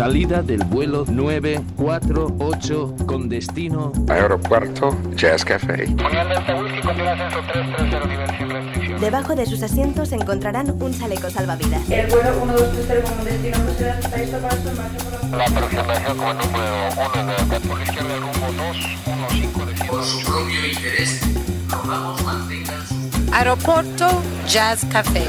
Salida del vuelo 948 con destino Aeropuerto Jazz Café. Debajo de sus asientos encontrarán un chaleco salvavidas. El vuelo 1230 con destino está listo para su por la... La aproximación como número 1 de por izquierda rumbo 215 Por su propio interés, rogamos mantengan su... Aeropuerto Jazz Café.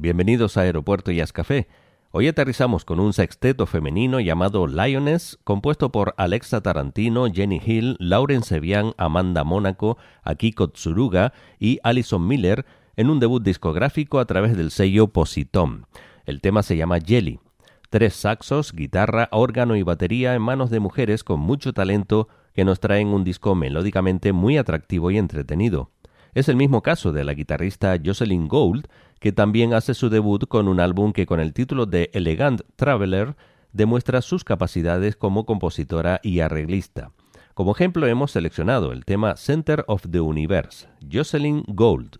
Bienvenidos a Aeropuerto Jazz Café. Hoy aterrizamos con un sexteto femenino llamado Lioness, compuesto por Alexa Tarantino, Jenny Hill, Lauren Sevian, Amanda Mónaco, Akiko Tsuruga y Alison Miller, en un debut discográfico a través del sello Positom. El tema se llama Jelly. Tres saxos, guitarra, órgano y batería en manos de mujeres con mucho talento que nos traen un disco melódicamente muy atractivo y entretenido. Es el mismo caso de la guitarrista Jocelyn Gould, que también hace su debut con un álbum que con el título de Elegant Traveler demuestra sus capacidades como compositora y arreglista. Como ejemplo hemos seleccionado el tema Center of the Universe, Jocelyn Gould.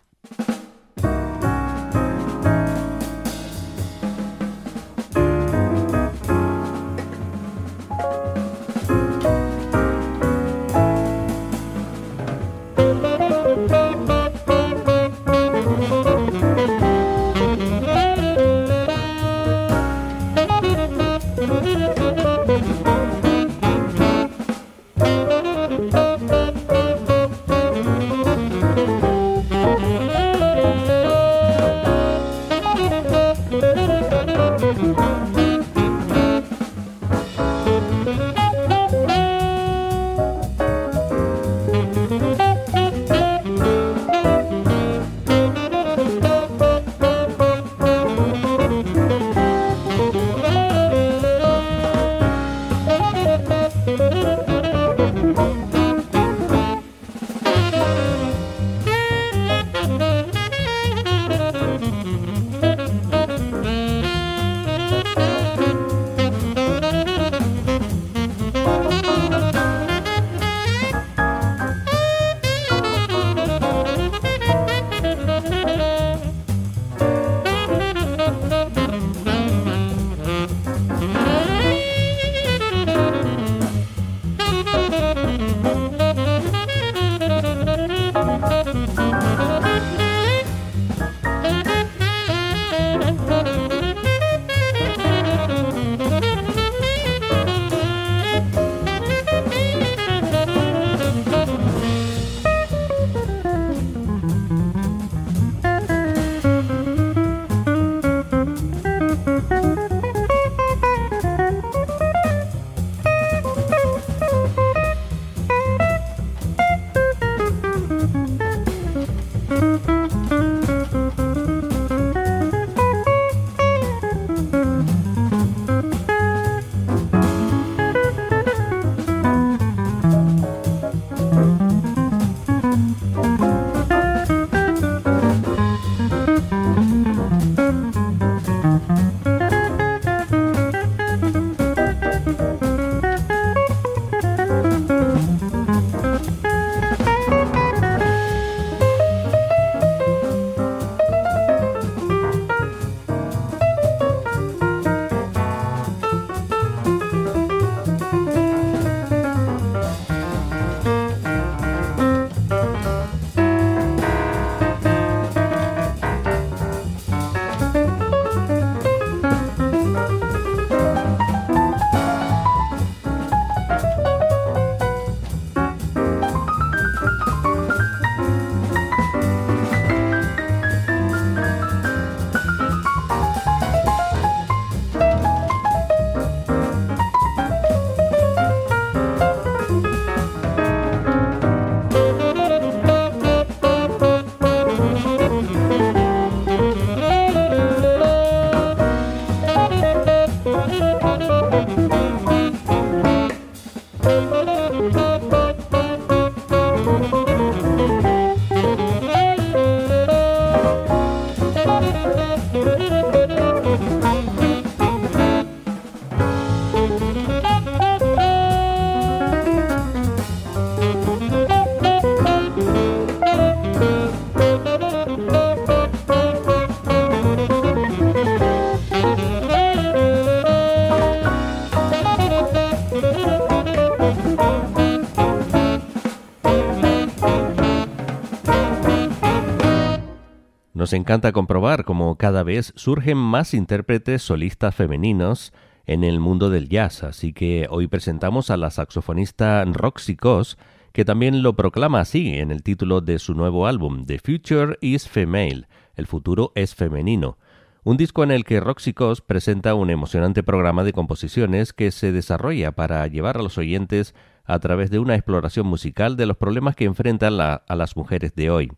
Nos encanta comprobar cómo cada vez surgen más intérpretes solistas femeninos en el mundo del jazz, así que hoy presentamos a la saxofonista Roxy Cos, que también lo proclama así en el título de su nuevo álbum, The Future is Female, el futuro es femenino, un disco en el que Roxy Cos presenta un emocionante programa de composiciones que se desarrolla para llevar a los oyentes a través de una exploración musical de los problemas que enfrentan a las mujeres de hoy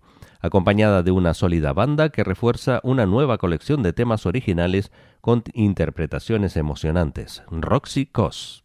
acompañada de una sólida banda que refuerza una nueva colección de temas originales con interpretaciones emocionantes. Roxy Cos.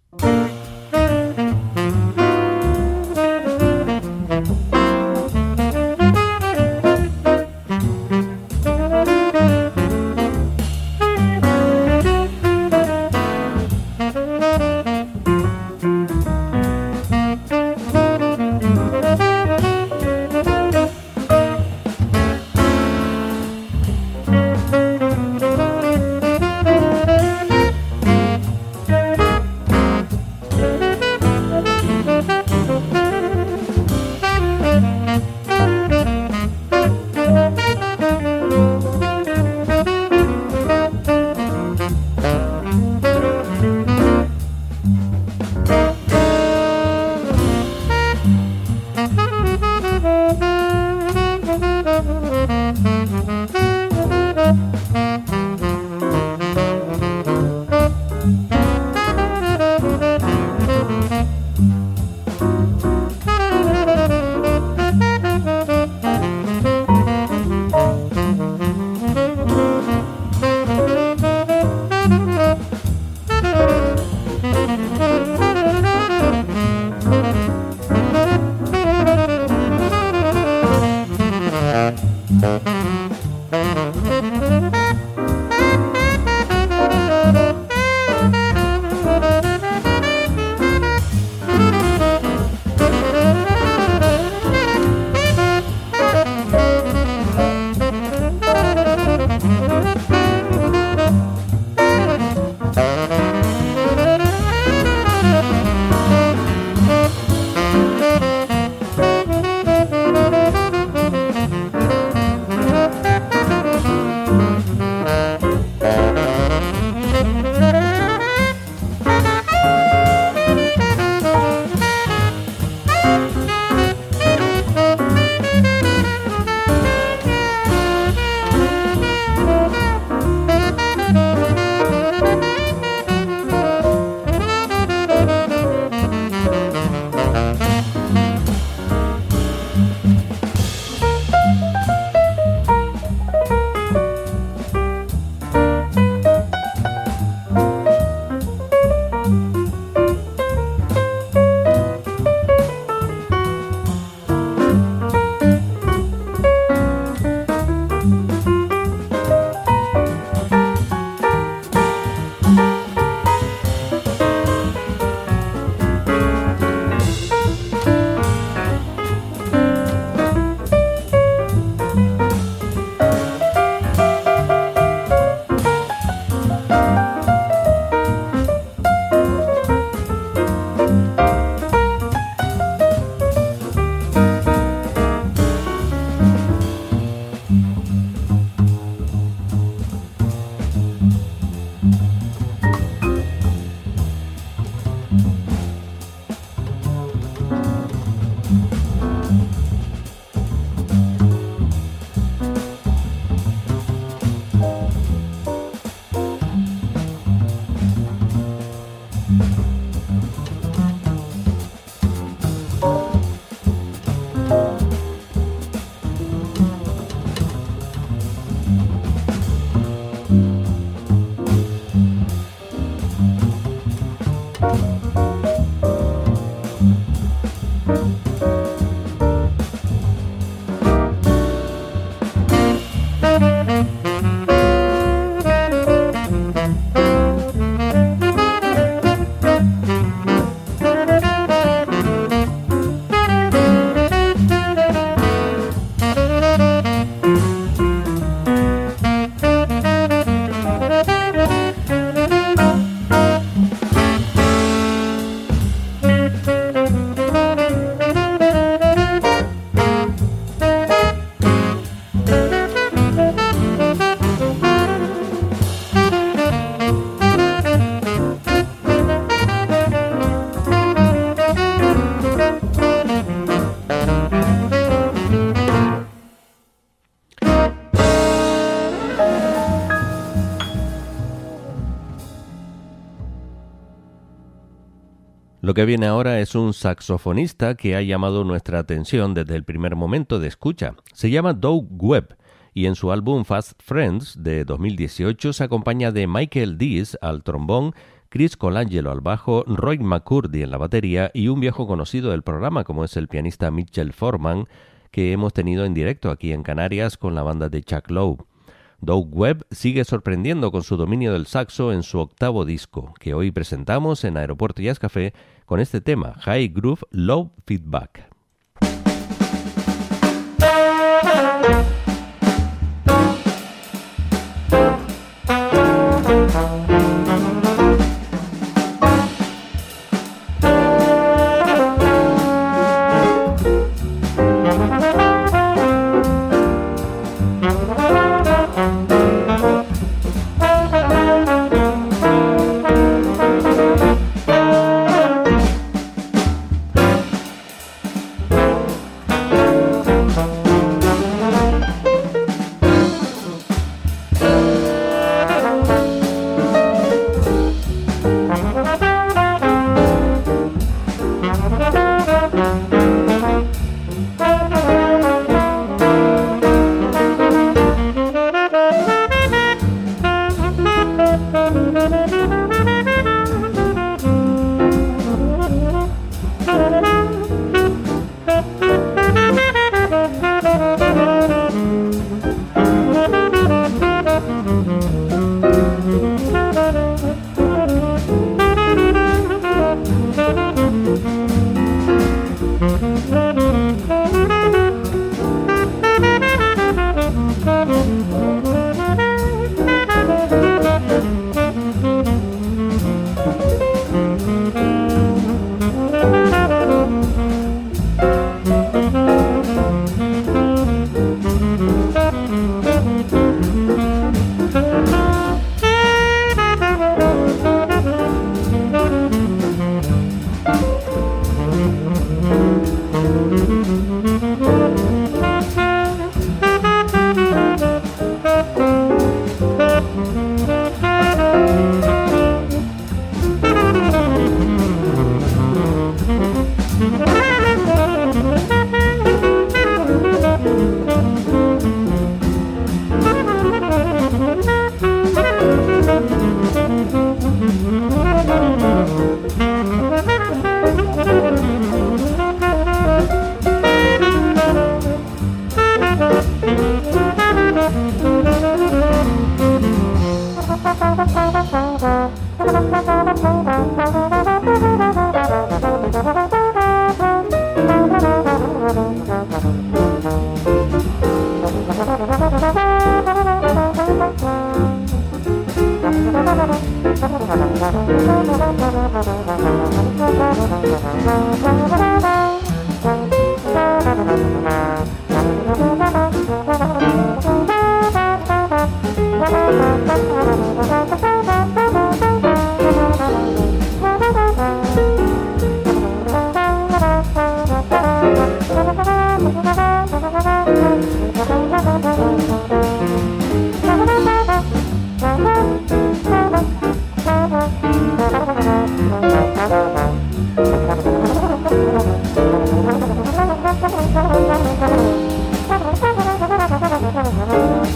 Que viene ahora es un saxofonista que ha llamado nuestra atención desde el primer momento de escucha. Se llama Doug Webb y en su álbum Fast Friends de 2018 se acompaña de Michael Dees al trombón, Chris Colangelo al bajo, Roy McCurdy en la batería y un viejo conocido del programa como es el pianista Mitchell Foreman que hemos tenido en directo aquí en Canarias con la banda de Chuck Lowe. Doug Webb sigue sorprendiendo con su dominio del saxo en su octavo disco, que hoy presentamos en Aeropuerto Jazz Café con este tema, High Groove Low Feedback. Thank you. Thank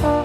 you.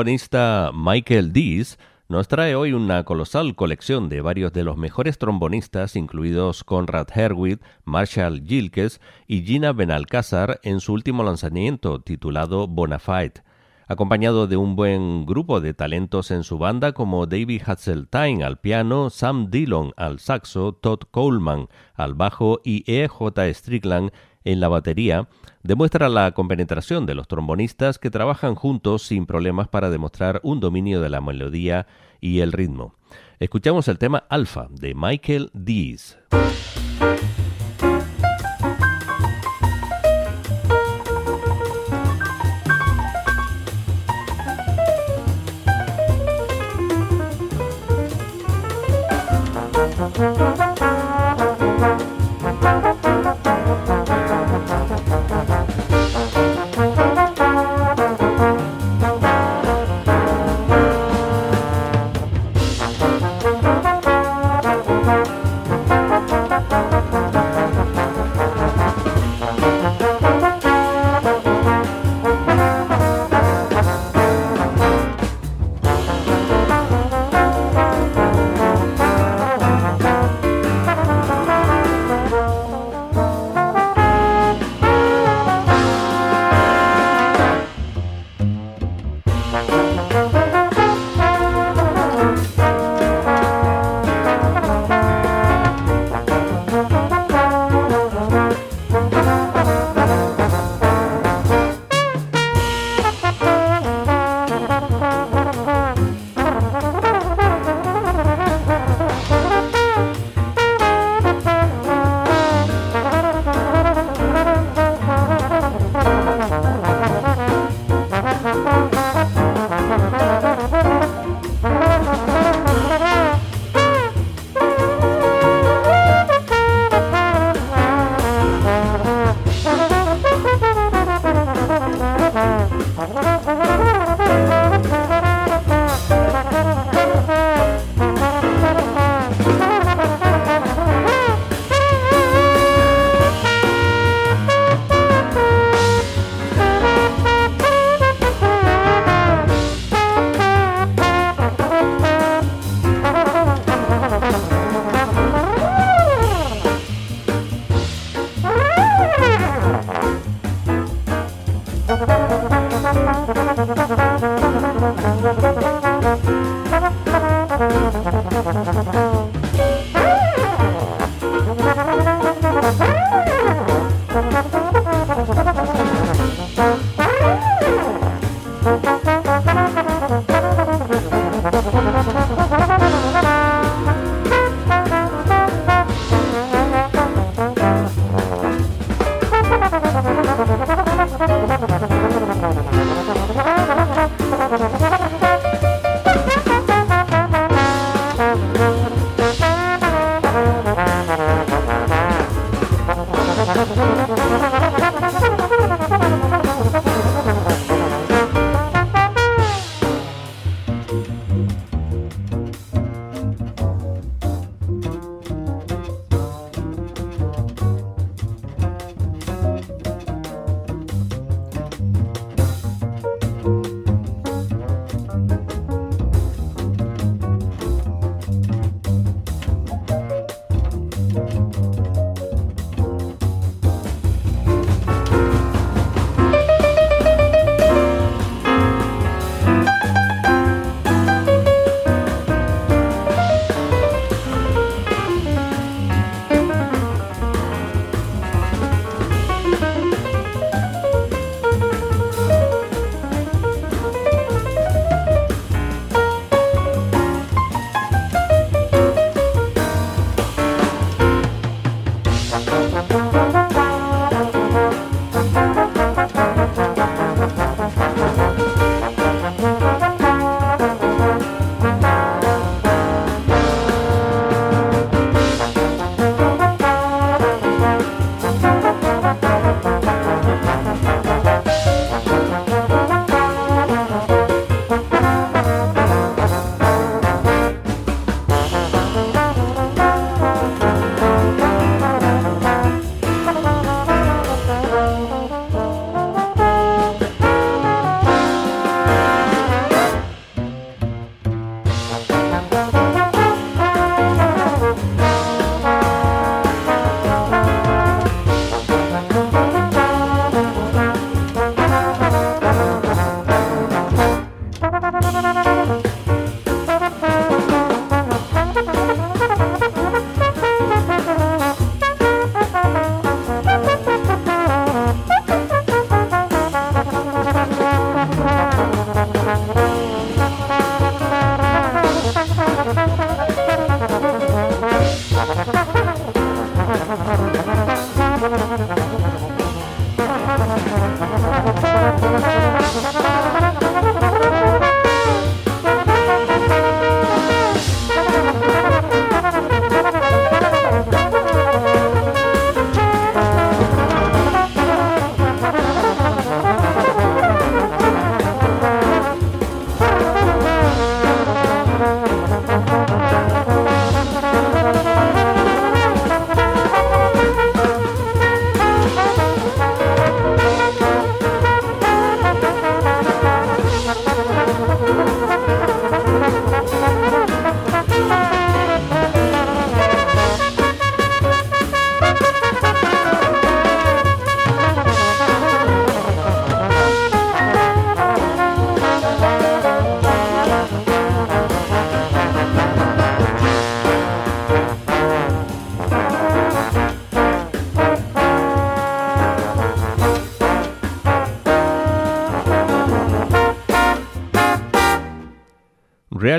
Trombonista Michael Dees nos trae hoy una colosal colección de varios de los mejores trombonistas, incluidos Conrad Herwig, Marshall Gilkes y Gina Benalcázar en su último lanzamiento titulado Bonafide acompañado de un buen grupo de talentos en su banda como David Hasseltine al piano, Sam Dillon al saxo, Todd Coleman al bajo y E.J. Strickland en la batería, demuestra la compenetración de los trombonistas que trabajan juntos sin problemas para demostrar un dominio de la melodía y el ritmo. Escuchamos el tema Alpha de Michael Dees.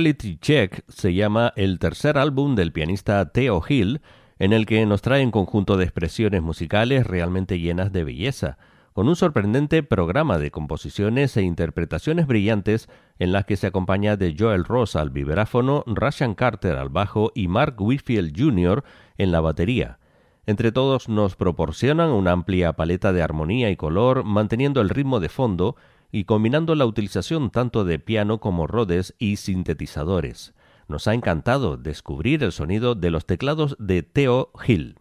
Reality Check se llama el tercer álbum del pianista Theo Hill, en el que nos trae un conjunto de expresiones musicales realmente llenas de belleza, con un sorprendente programa de composiciones e interpretaciones brillantes en las que se acompaña de Joel Ross al vibráfono, Russian Carter al bajo y Mark Whitfield Jr. en la batería. Entre todos nos proporcionan una amplia paleta de armonía y color, manteniendo el ritmo de fondo y combinando la utilización tanto de piano como rodes y sintetizadores. Nos ha encantado descubrir el sonido de los teclados de Theo Hill.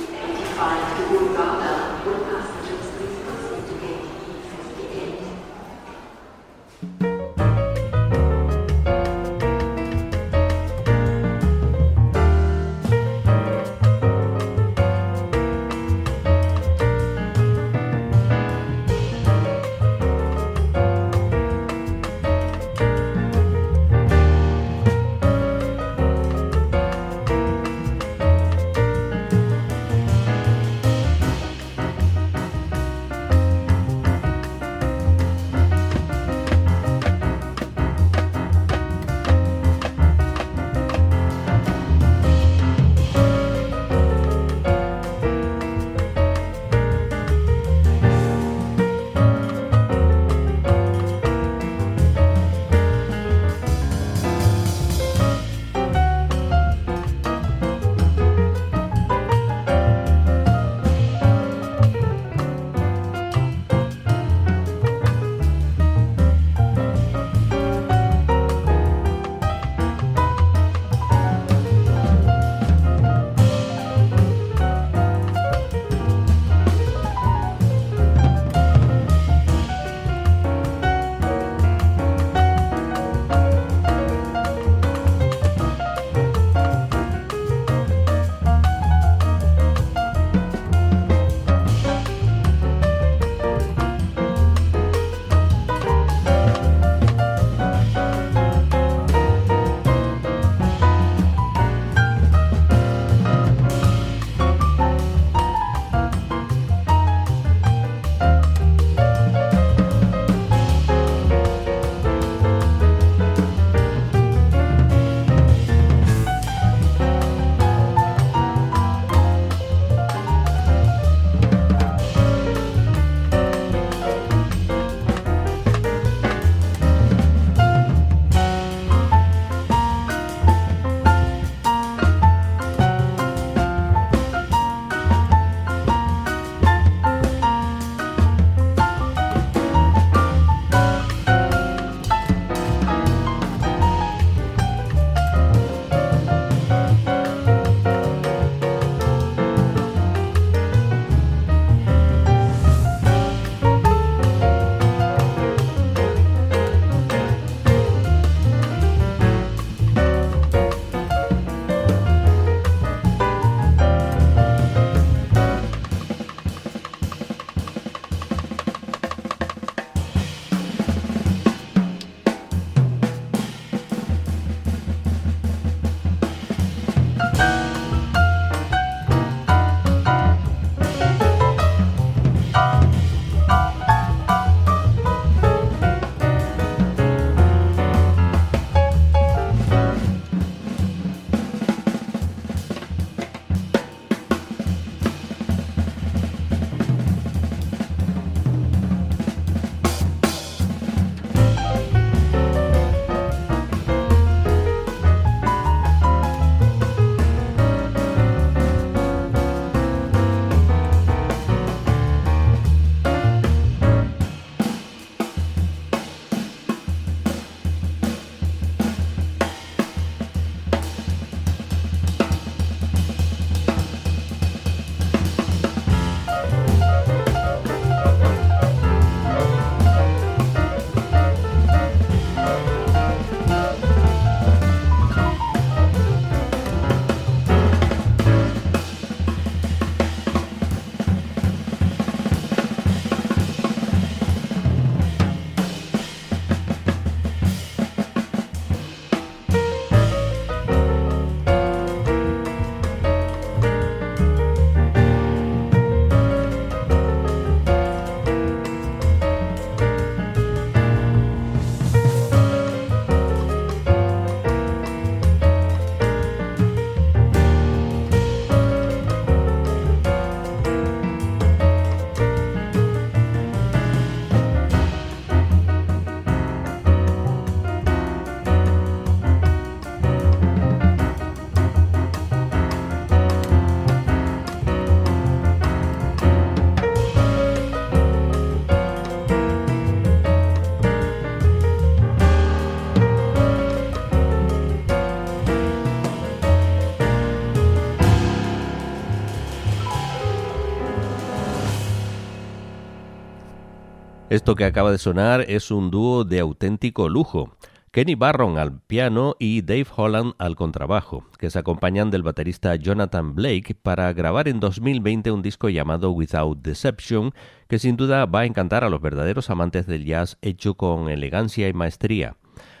Esto que acaba de sonar es un dúo de auténtico lujo. Kenny Barron al piano y Dave Holland al contrabajo, que se acompañan del baterista Jonathan Blake para grabar en 2020 un disco llamado Without Deception, que sin duda va a encantar a los verdaderos amantes del jazz hecho con elegancia y maestría.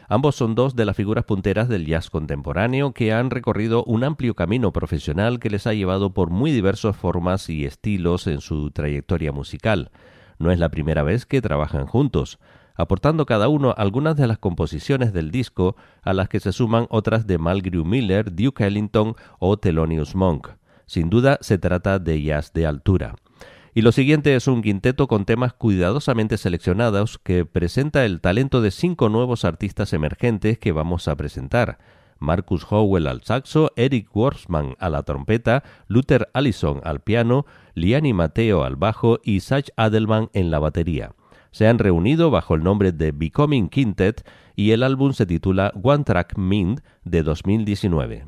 Ambos son dos de las figuras punteras del jazz contemporáneo que han recorrido un amplio camino profesional que les ha llevado por muy diversas formas y estilos en su trayectoria musical. No es la primera vez que trabajan juntos, aportando cada uno algunas de las composiciones del disco a las que se suman otras de Malgrew Miller, Duke Ellington o Thelonious Monk. Sin duda se trata de jazz de altura. Y lo siguiente es un quinteto con temas cuidadosamente seleccionados que presenta el talento de cinco nuevos artistas emergentes que vamos a presentar. Marcus Howell al saxo, Eric Worsman a la trompeta, Luther Allison al piano, Liani Mateo al bajo y Sach Adelman en la batería. Se han reunido bajo el nombre de Becoming Quintet y el álbum se titula One Track Mind de 2019.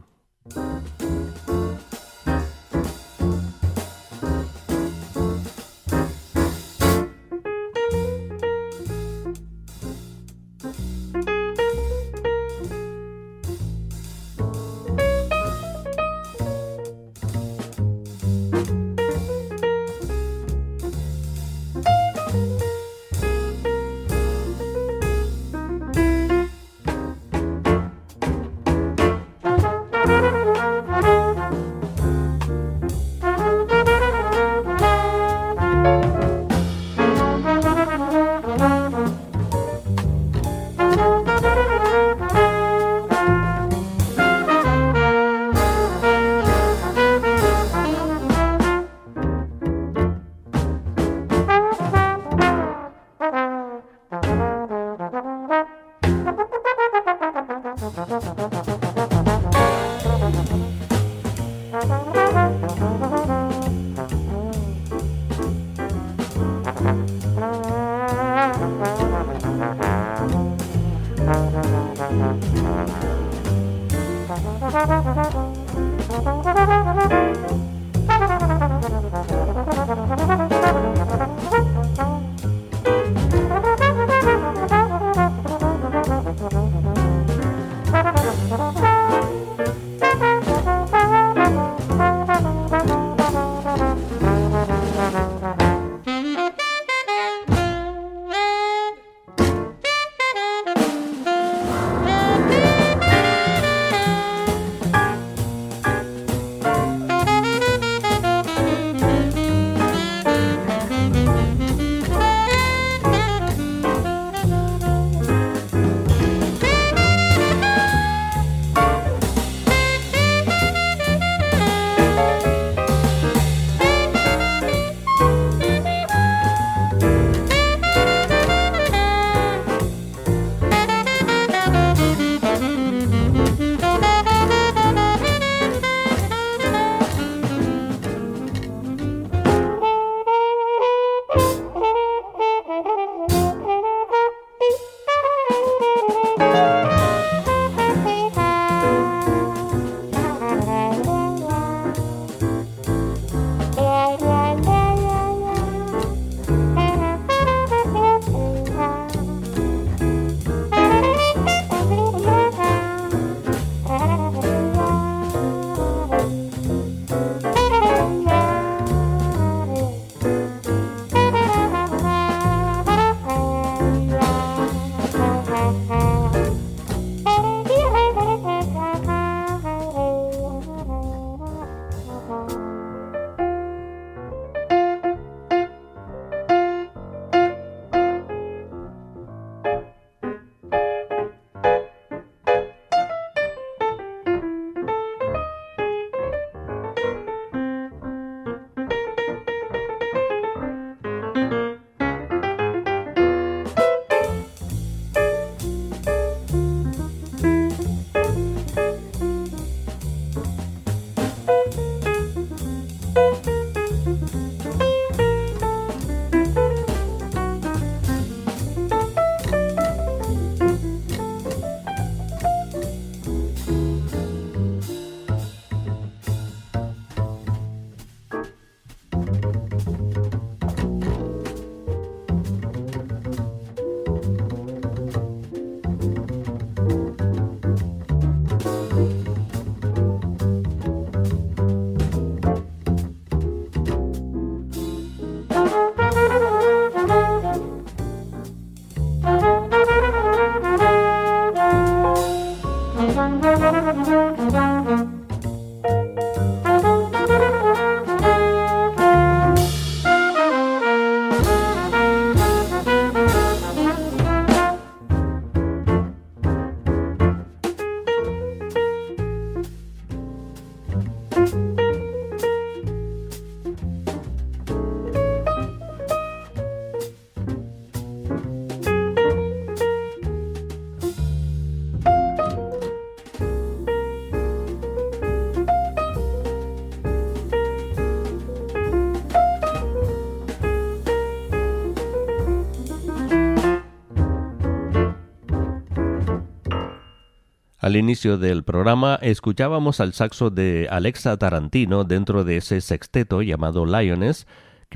Al inicio del programa escuchábamos al saxo de Alexa Tarantino dentro de ese sexteto llamado Lioness,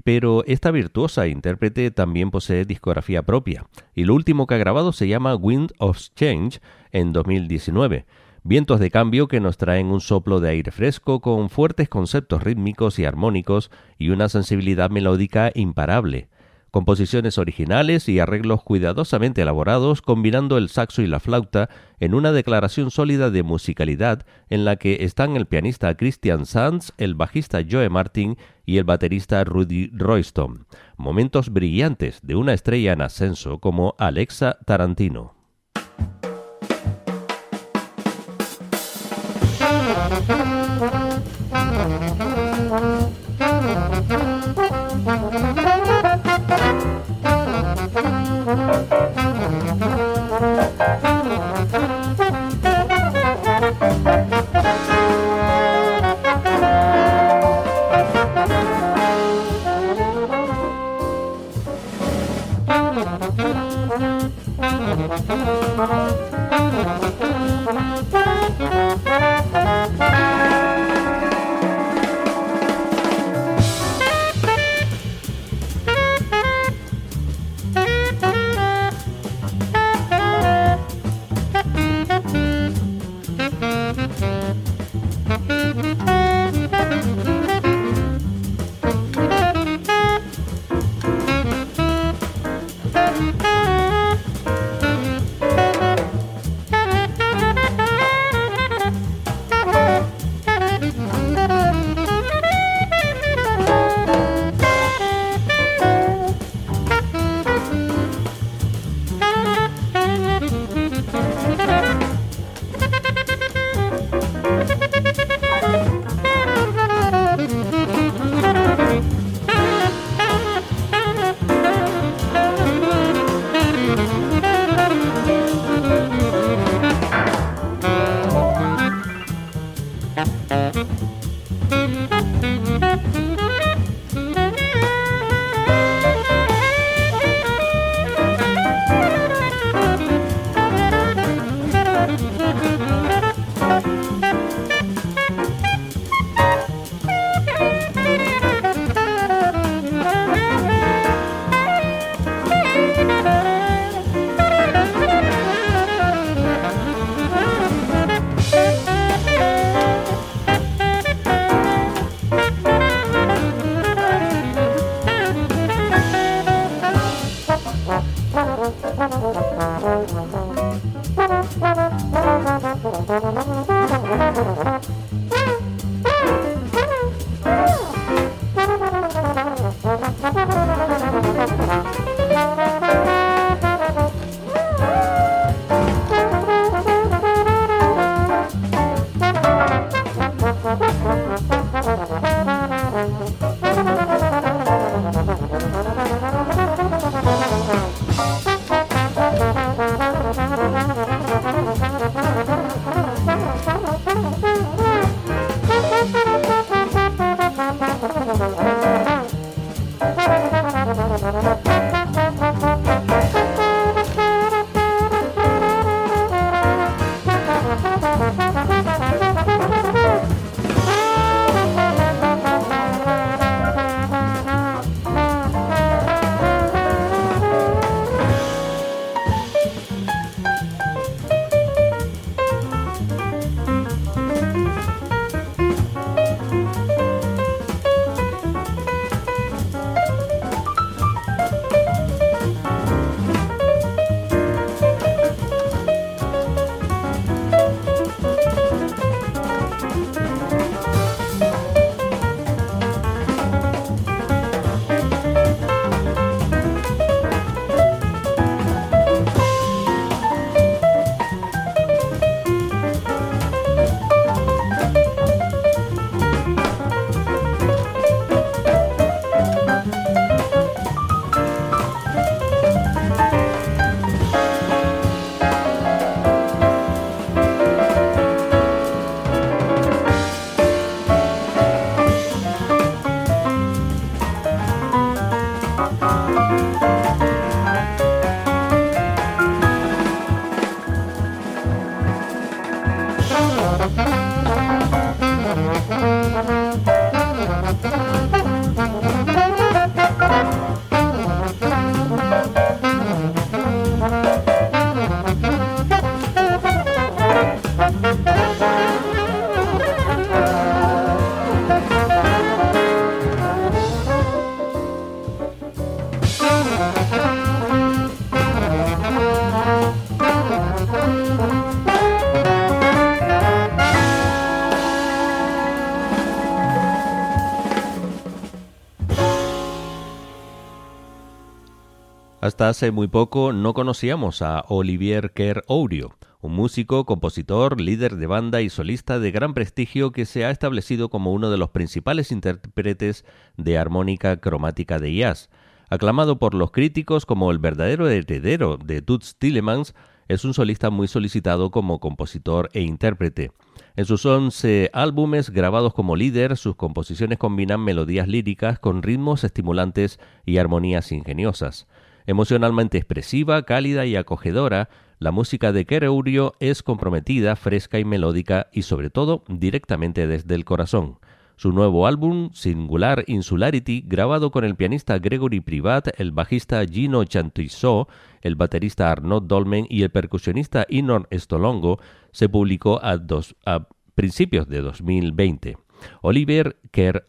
pero esta virtuosa intérprete también posee discografía propia, y lo último que ha grabado se llama Wind of Change en 2019. Vientos de cambio que nos traen un soplo de aire fresco con fuertes conceptos rítmicos y armónicos y una sensibilidad melódica imparable composiciones originales y arreglos cuidadosamente elaborados combinando el saxo y la flauta en una declaración sólida de musicalidad en la que están el pianista Christian Sands, el bajista Joe Martin y el baterista Rudy Royston, momentos brillantes de una estrella en ascenso como Alexa Tarantino. Thank you. Gracias. Bye. Hasta hace muy poco no conocíamos a Olivier Kerr Ourio, un músico, compositor, líder de banda y solista de gran prestigio que se ha establecido como uno de los principales intérpretes de armónica cromática de jazz. Aclamado por los críticos como el verdadero heredero de Toots Tillemans, es un solista muy solicitado como compositor e intérprete. En sus 11 álbumes grabados como líder, sus composiciones combinan melodías líricas con ritmos estimulantes y armonías ingeniosas. Emocionalmente expresiva, cálida y acogedora, la música de Kereurio es comprometida, fresca y melódica y sobre todo directamente desde el corazón. Su nuevo álbum, Singular Insularity, grabado con el pianista Gregory Privat, el bajista Gino Chantuisot, el baterista Arnaud Dolmen y el percusionista Inor Stolongo, se publicó a principios de 2020. Oliver Kerr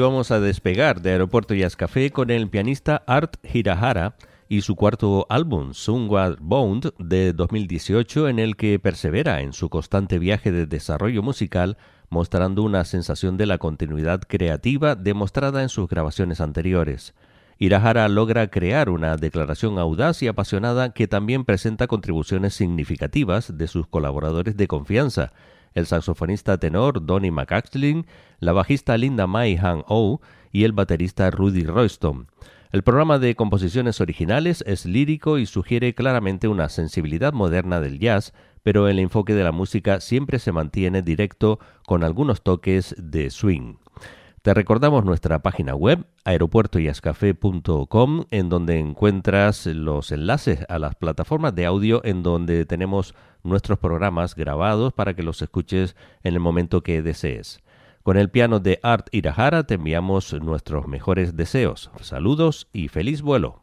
vamos a despegar de Aeropuerto Jazz Café con el pianista Art Hirahara y su cuarto álbum, Sunward Bound, de 2018, en el que persevera en su constante viaje de desarrollo musical, mostrando una sensación de la continuidad creativa demostrada en sus grabaciones anteriores. Hirahara logra crear una declaración audaz y apasionada que también presenta contribuciones significativas de sus colaboradores de confianza, el saxofonista tenor Donny McAxling, la bajista Linda Mai Han Oh y el baterista Rudy Royston. El programa de composiciones originales es lírico y sugiere claramente una sensibilidad moderna del jazz, pero el enfoque de la música siempre se mantiene directo con algunos toques de swing. Te recordamos nuestra página web aeropuertoyascafé.com en donde encuentras los enlaces a las plataformas de audio en donde tenemos nuestros programas grabados para que los escuches en el momento que desees. Con el piano de Art Irahara te enviamos nuestros mejores deseos. Saludos y feliz vuelo.